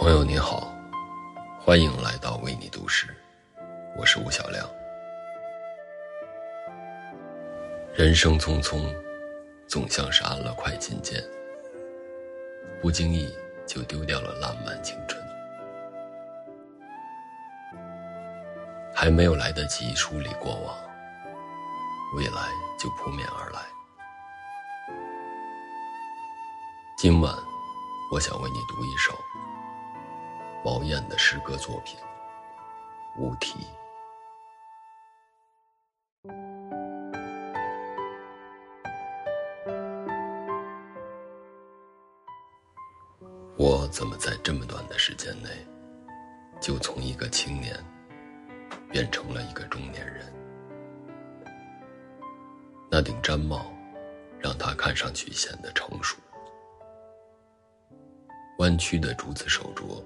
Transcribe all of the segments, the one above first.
朋友你好，欢迎来到为你读诗，我是吴小亮。人生匆匆，总像是按了快进键，不经意就丢掉了烂漫青春，还没有来得及梳理过往，未来就扑面而来。今晚，我想为你读一首。毛燕的诗歌作品《无题》。我怎么在这么短的时间内，就从一个青年变成了一个中年人？那顶毡帽让他看上去显得成熟，弯曲的竹子手镯。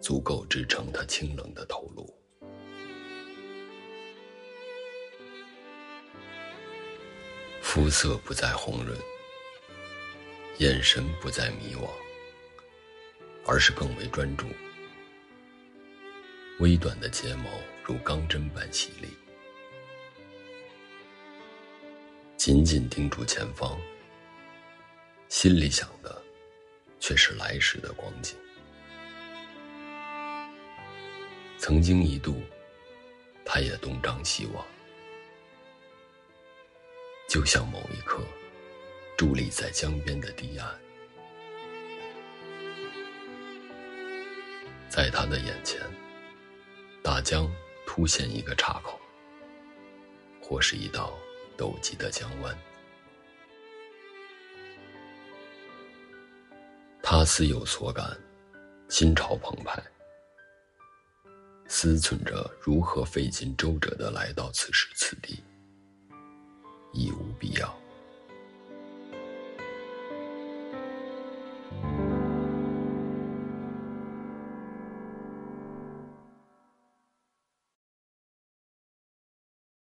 足够支撑他清冷的头颅，肤色不再红润，眼神不再迷惘，而是更为专注。微短的睫毛如钢针般犀利，紧紧盯住前方，心里想的却是来时的光景。曾经一度，他也东张西望，就像某一刻，伫立在江边的堤岸，在他的眼前，大江突现一个岔口，或是一道陡急的江湾，他似有所感，心潮澎湃。思忖着如何费尽周折的来到此时此地，已无必要。